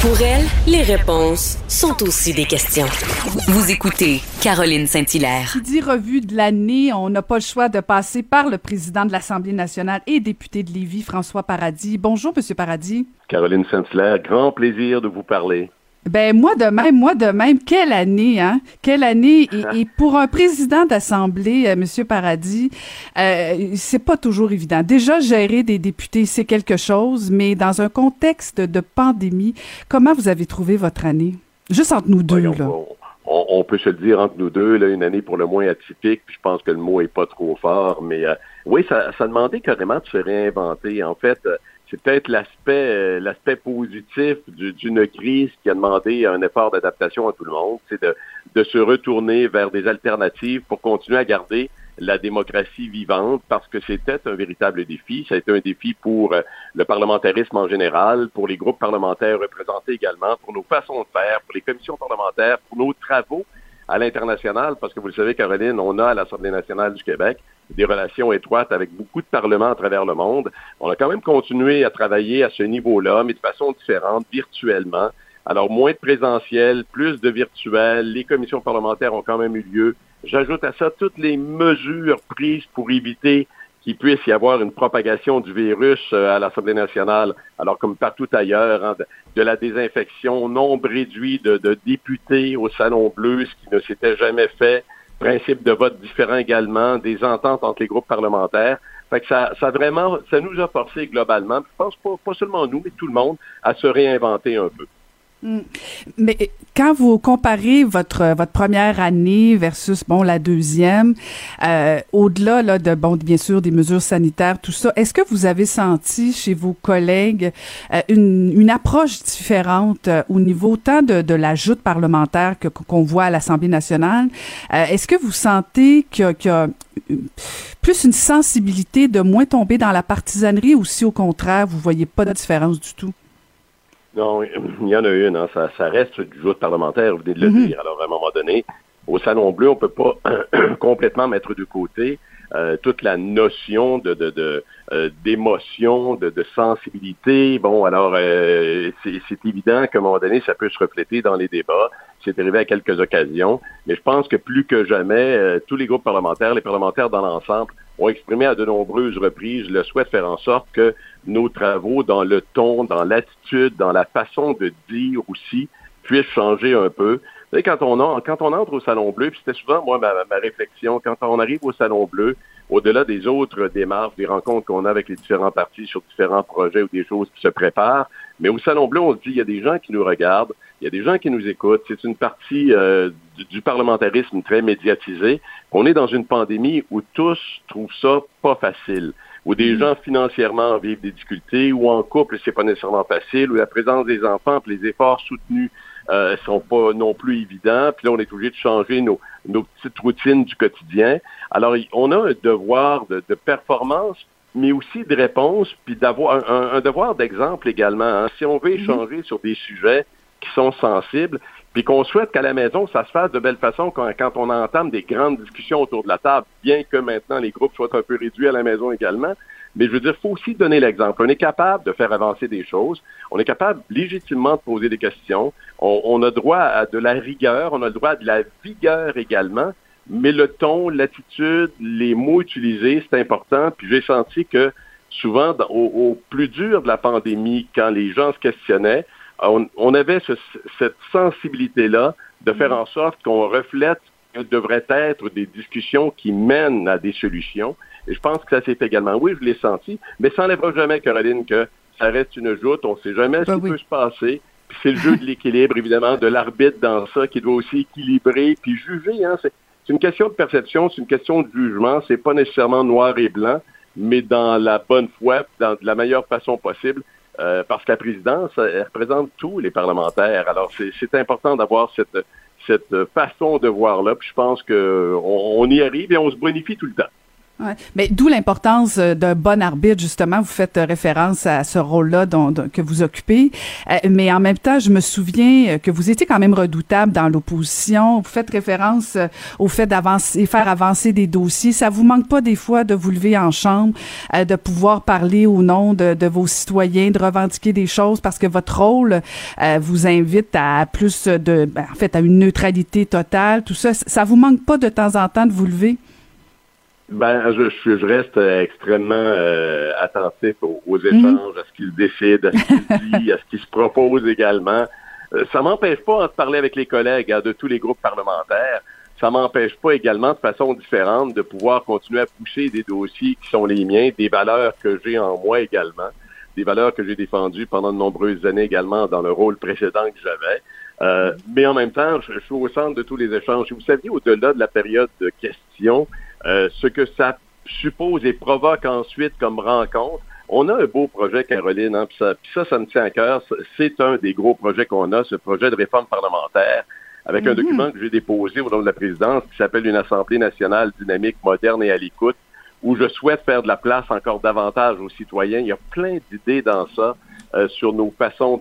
Pour elle, les réponses sont aussi des questions. Vous écoutez Caroline Saint-Hilaire. Qui dit revue de l'année, on n'a pas le choix de passer par le président de l'Assemblée nationale et député de Lévis, François Paradis. Bonjour, Monsieur Paradis. Caroline Saint-Hilaire, grand plaisir de vous parler. Ben moi de même, moi de même. Quelle année, hein? Quelle année et, pour un président d'assemblée, euh, Monsieur Paradis, euh, c'est pas toujours évident. Déjà gérer des députés, c'est quelque chose, mais dans un contexte de pandémie, comment vous avez trouvé votre année? Juste entre nous deux là. On, peut se le dire entre nous deux, là, une année pour le moins atypique. je pense que le mot est pas trop fort, mais euh, oui, ça, ça demandait carrément de se réinventer. En fait, euh, c'est peut-être l'aspect euh, positif d'une crise qui a demandé un effort d'adaptation à tout le monde, c'est de, de se retourner vers des alternatives pour continuer à garder la démocratie vivante parce que c'était un véritable défi. Ça a été un défi pour euh, le parlementarisme en général, pour les groupes parlementaires représentés également, pour nos façons de faire, pour les commissions parlementaires, pour nos travaux à l'international, parce que vous le savez, Caroline, on a à l'Assemblée nationale du Québec des relations étroites avec beaucoup de parlements à travers le monde. On a quand même continué à travailler à ce niveau-là, mais de façon différente, virtuellement. Alors, moins de présentiel, plus de virtuel. Les commissions parlementaires ont quand même eu lieu. J'ajoute à ça toutes les mesures prises pour éviter qu'il puisse y avoir une propagation du virus euh, à l'Assemblée nationale, alors comme partout ailleurs, hein, de, la désinfection, nombre réduit de, de députés au Salon Bleu, ce qui ne s'était jamais fait, principe de vote différent également, des ententes entre les groupes parlementaires. Fait que ça, ça vraiment, ça nous a forcé globalement, je pense pas, pas seulement nous, mais tout le monde, à se réinventer un peu. Mm. Mais quand vous comparez votre votre première année versus bon la deuxième, euh, au-delà là de bon bien sûr des mesures sanitaires tout ça, est-ce que vous avez senti chez vos collègues euh, une, une approche différente euh, au niveau tant de, de la joute parlementaire que qu'on voit à l'Assemblée nationale? Est-ce que vous sentez qu'il y, a plus une sensibilité de moins tomber dans la partisanerie ou si au contraire vous voyez pas de différence du tout? Non, il y en a une. Hein. Ça, ça, reste du jour parlementaire, vous venez de le mhm. dire. Alors, à un moment donné, au Salon Bleu, on peut pas complètement mettre de côté euh, toute la notion de, de, de euh, d'émotion, de, de, sensibilité. Bon, alors euh, c'est, évident qu'à un moment donné, ça peut se refléter dans les débats. C'est arrivé à quelques occasions, mais je pense que plus que jamais, tous les groupes parlementaires, les parlementaires dans l'ensemble, ont exprimé à de nombreuses reprises le souhait de faire en sorte que nos travaux, dans le ton, dans l'attitude, dans la façon de dire aussi, puissent changer un peu. Vous savez, quand on, quand on entre au Salon Bleu, puis c'était souvent, moi, ma, ma, réflexion, quand on arrive au Salon Bleu, au-delà des autres démarches, des rencontres qu'on a avec les différents partis sur différents projets ou des choses qui se préparent, mais au Salon Bleu, on se dit, il y a des gens qui nous regardent, il y a des gens qui nous écoutent. C'est une partie euh, du, parlementarisme très médiatisé. On est dans une pandémie où tous trouvent ça pas facile, où des mm. gens financièrement vivent des difficultés, ou en couple c'est pas nécessairement facile, où la présence des enfants, puis les efforts soutenus euh, sont pas non plus évidents. Puis là, on est obligé de changer nos, nos petites routines du quotidien. Alors, on a un devoir de, de performance mais aussi de réponse, puis d'avoir un, devoir d'exemple également. Hein. Si on veut mm-hmm. échanger sur des sujets qui sont sensibles, puis qu'on souhaite qu'à la maison, ça se fasse de belle façon quand, quand, on entame des grandes discussions autour de la table, bien que maintenant les groupes soient un peu réduits à la maison également. Mais je veux dire, il faut aussi donner l'exemple. On est capable de faire avancer des choses. On est capable légitimement de poser des questions. On, a droit à de la rigueur. On a le droit à de la vigueur également. Mais le ton, l'attitude, les mots utilisés, c'est important. Puis j'ai senti que souvent, au, au, plus dur de la pandémie, quand les gens se questionnaient, on, avait cette sensibilité-là de faire en sorte qu'on reflète que devrait être des discussions qui mènent à des solutions. Et je pense que ça s'est fait également. Oui, je l'ai senti, mais ça n'enlèvera jamais, Caroline, que ça reste une joute. On ne sait jamais ce ben qui peut se passer. C'est le jeu de l'équilibre, évidemment, de l'arbitre dans ça qui doit aussi équilibrer puis juger. Hein. C'est une question de perception, c'est une question de jugement. C'est pas nécessairement noir et blanc, mais dans la bonne foi, dans la meilleure façon possible. Euh, parce que la présidence, elle représente tous les parlementaires. Alors, c'est important d'avoir cette, cette façon de voir là. Puis je pense qu'on on y arrive et on se bonifie tout le temps. Mais d'où l'importance euh, d'un bon arbitre, justement. Vous faites euh, référence à ce rôle-là que vous occupez. Euh, mais en même temps, je me souviens que vous étiez quand même redoutable dans l'opposition. Vous faites référence au fait d'avancer, faire avancer des dossiers. Ça vous manque pas des fois de vous lever en chambre, de pouvoir parler au nom de, de, vos citoyens, de revendiquer des choses parce que votre rôle vous invite à plus de, ben, en fait, à une neutralité totale. Tout ça, ça vous manque pas de temps en temps de vous lever? Ben, je, je, reste extrêmement euh, attentif aux, mhm. échanges, à ce qu'ils décident, à ce qu'ils disent, à ce qu'ils se proposent également. Euh, ça m'empêche pas de parler avec les collègues hein, de tous les groupes parlementaires. Ça m'empêche pas également de façon différente de pouvoir continuer à pousser des dossiers qui sont les miens, des valeurs que j'ai en moi également, des valeurs que j'ai défendues pendant de nombreuses années également dans le rôle précédent que j'avais. Euh, mais en même temps, je, je, suis au centre de tous les échanges. Vous saviez, au-delà de la période de questions, euh, ce que ça suppose et provoque ensuite comme rencontre. On a un beau projet, Caroline, hein, puis ça, ça, ça me tient à cœur. C'est un des gros projets qu'on a, ce projet de réforme parlementaire, avec un mhm. document que j'ai déposé au nom de la présidence qui s'appelle une Assemblée nationale dynamique, moderne et à l'écoute, où je souhaite faire de la place encore davantage aux citoyens. Il y a plein d'idées dans ça euh, sur nos façons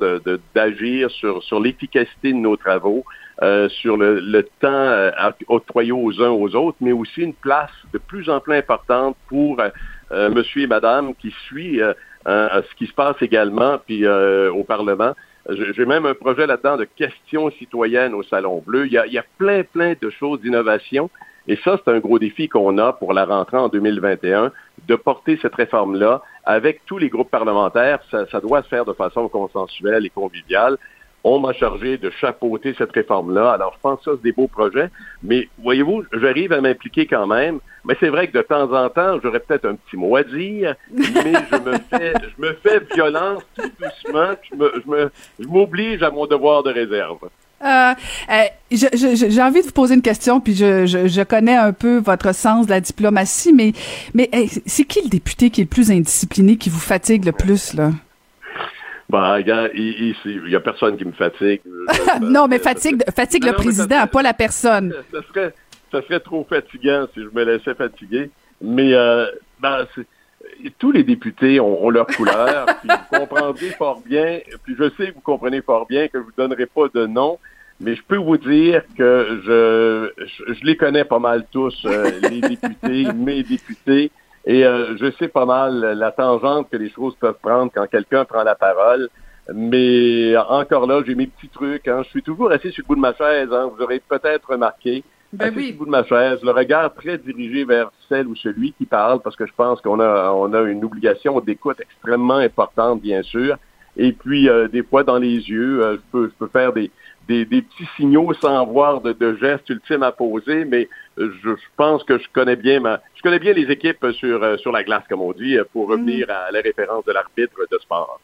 d'agir, de, sur, sur l'efficacité de nos travaux. Euh, sur le, le temps euh, octroyé aux uns aux autres, mais aussi une place de plus en plus importante pour euh, monsieur et madame qui suit ce qui se passe également puis au Parlement. J'ai même un projet là-dedans de questions citoyennes au Salon Bleu. Il y a, il y a plein, plein de choses d'innovation. Et ça, c'est un gros défi qu'on a pour la rentrée en 2021, de porter cette réforme-là avec tous les groupes parlementaires. Ça, ça doit se faire de façon consensuelle et conviviale on m'a chargé de chapeauter cette réforme-là. Alors, je pense que ça, c'est des beaux projets. Mais voyez-vous, j'arrive à m'impliquer quand même. Mais c'est vrai que de temps en temps, j'aurais peut-être un petit mot à dire, mais je me fais, je me fais violence tout doucement. Je me, je m'oblige à mon devoir de réserve. Euh, euh j'ai envie de vous poser une question, puis je, je, connais un peu votre sens de la diplomatie, mais, mais c'est qui le député qui est le plus indiscipliné, qui vous fatigue le plus, là? Bah, il y a personne qui me fatigue. non, mais fatigue, fatigue le président, pas la personne. Ça serait, ça serait trop fatigant si je me laissais fatiguer. Mais euh, ben, tous les députés ont, leur couleur. puis vous comprendrez fort bien, puis je sais que vous comprenez fort bien que je vous donnerai pas de nom, mais je peux vous dire que je, je, les connais pas mal tous, euh, les députés, mes députés. Et euh, je sais pas mal la tangente que les choses peuvent prendre quand quelqu'un prend la parole. Mais encore là, j'ai mes petits trucs. Hein. Je suis toujours assis sur le bout de ma chaise. Hein. Vous aurez peut-être remarqué. Ben assis sur le bout de ma chaise, le regard très dirigé vers celle ou celui qui parle, parce que je pense qu'on a, on a une obligation d'écoute extrêmement importante, bien sûr. Et puis, euh, des fois, dans les yeux, euh, je, peux, je peux faire des, des, petits signaux sans voir de, de gestes ultimes à poser, mais je, je, pense que je connais bien ma, je connais bien les équipes sur, euh, sur la glace, comme on dit, pour revenir mm. à la référence de l'arbitre de sport.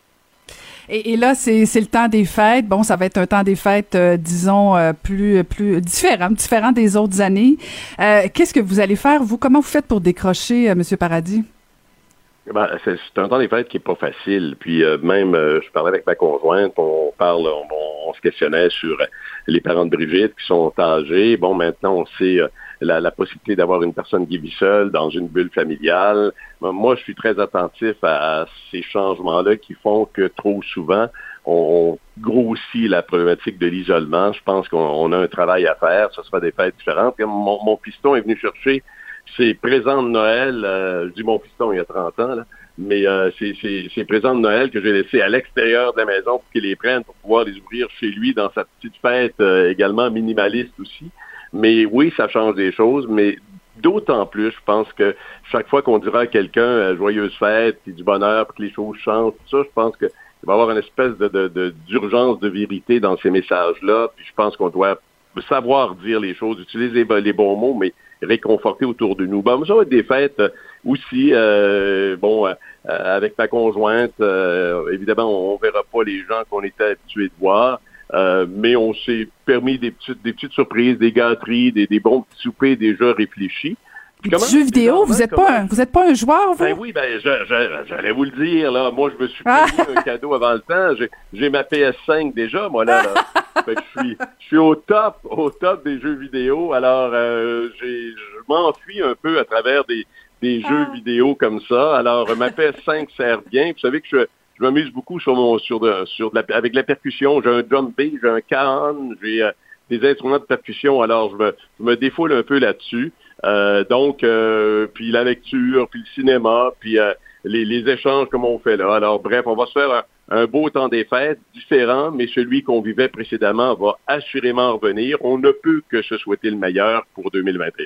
Et, et, là, c'est le temps des fêtes. Bon, ça va être un temps des fêtes, euh, disons, euh, plus plus différent, différent des autres années. Qu'est-ce que vous allez faire, vous? Comment vous faites pour décrocher, Monsieur Paradis? Ben, c'est un temps des fêtes qui est pas facile. Puis même, je parlais avec ma conjointe, on parle, on, on, se questionnait sur les parents de Brigitte qui sont âgés. Bon, maintenant, on sait la, possibilité d'avoir une personne qui vit seule dans une bulle familiale. Moi, je suis très attentif à, ces changements-là qui font que trop souvent, on, grossit la problématique de l'isolement. Je pense qu'on a un travail à faire. Ce sera des fêtes différentes. Mon, piston est venu chercher ses présents de Noël. Euh, je dis mon piston il y a 30 ans, mais euh, c'est présents de Noël que j'ai laissés à l'extérieur de la maison pour qu'il les prenne pour pouvoir les ouvrir chez lui dans sa petite fête euh, également minimaliste aussi. Mais oui, ça change des choses, mais d'autant plus, je pense que chaque fois qu'on dira à quelqu'un euh, joyeuse fête, puis du bonheur, puis que les choses changent, tout ça, je pense qu'il va y avoir une espèce de d'urgence de, vérité dans ces messages-là. Puis je pense qu'on doit savoir dire les choses, utiliser les, bons mots, mais réconforter autour de nous. Bon, ça va être des fêtes euh, aussi, euh, bon, avec ma conjointe, évidemment, on, on verra pas les gens qu'on était habitués de voir. Euh, mais on s'est permis des petites, des petites surprises, des gâteries, des, des bons petits soupers déjà réfléchis. Puis jeux vidéo, vous n'êtes pas un, vous êtes pas un joueur, vous? Ben oui, ben j'allais vous le dire là. Moi, je me suis ah! payé un cadeau avant le temps. J'ai ma PS5 déjà, moi là. je suis, je suis au top, au top des jeux vidéo. Alors, euh, je m'enfuis un peu à travers des, des jeux ah. vidéo comme ça. Alors, ma PS5 sert bien. Vous savez que je, je m'amuse beaucoup sur mon sur de, sur de la, avec la percussion. J'ai un drum beat, j'ai un can, j'ai euh, des instruments de percussion. Alors, je me, je me défoule un peu là-dessus. Euh, donc, euh, puis la lecture, puis le cinéma, puis les, les, échanges comme on fait là. Alors, bref, on va se faire un, beau temps des fêtes, différent, mais celui qu'on vivait précédemment va assurément revenir. On ne peut que se souhaiter le meilleur pour 2021.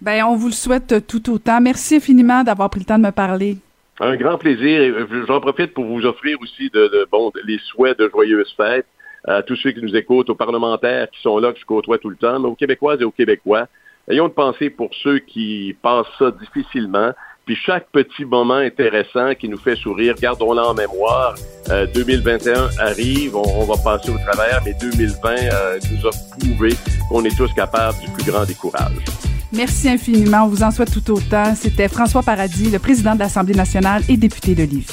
Ben, on vous le souhaite tout autant. Merci infiniment d'avoir pris le temps de me parler. Un grand plaisir. J'en profite pour vous offrir aussi de, bon les souhaits de joyeuses fêtes à tous ceux qui nous écoutent, aux parlementaires qui sont là, que je côtoie tout le temps, mais aux Québécoises et aux Québécois. Ayons de penser pour ceux qui passent ça difficilement. Puis chaque petit moment intéressant qui nous fait sourire, gardons-le en mémoire. 2021 euh, arrive, on, va passer au travers, mais 2020 euh, nous a prouvé qu'on est tous capables du plus grand des. Merci infiniment. On vous en souhaite tout autant. C'était François Paradis, le président de l'Assemblée nationale et député de Livre.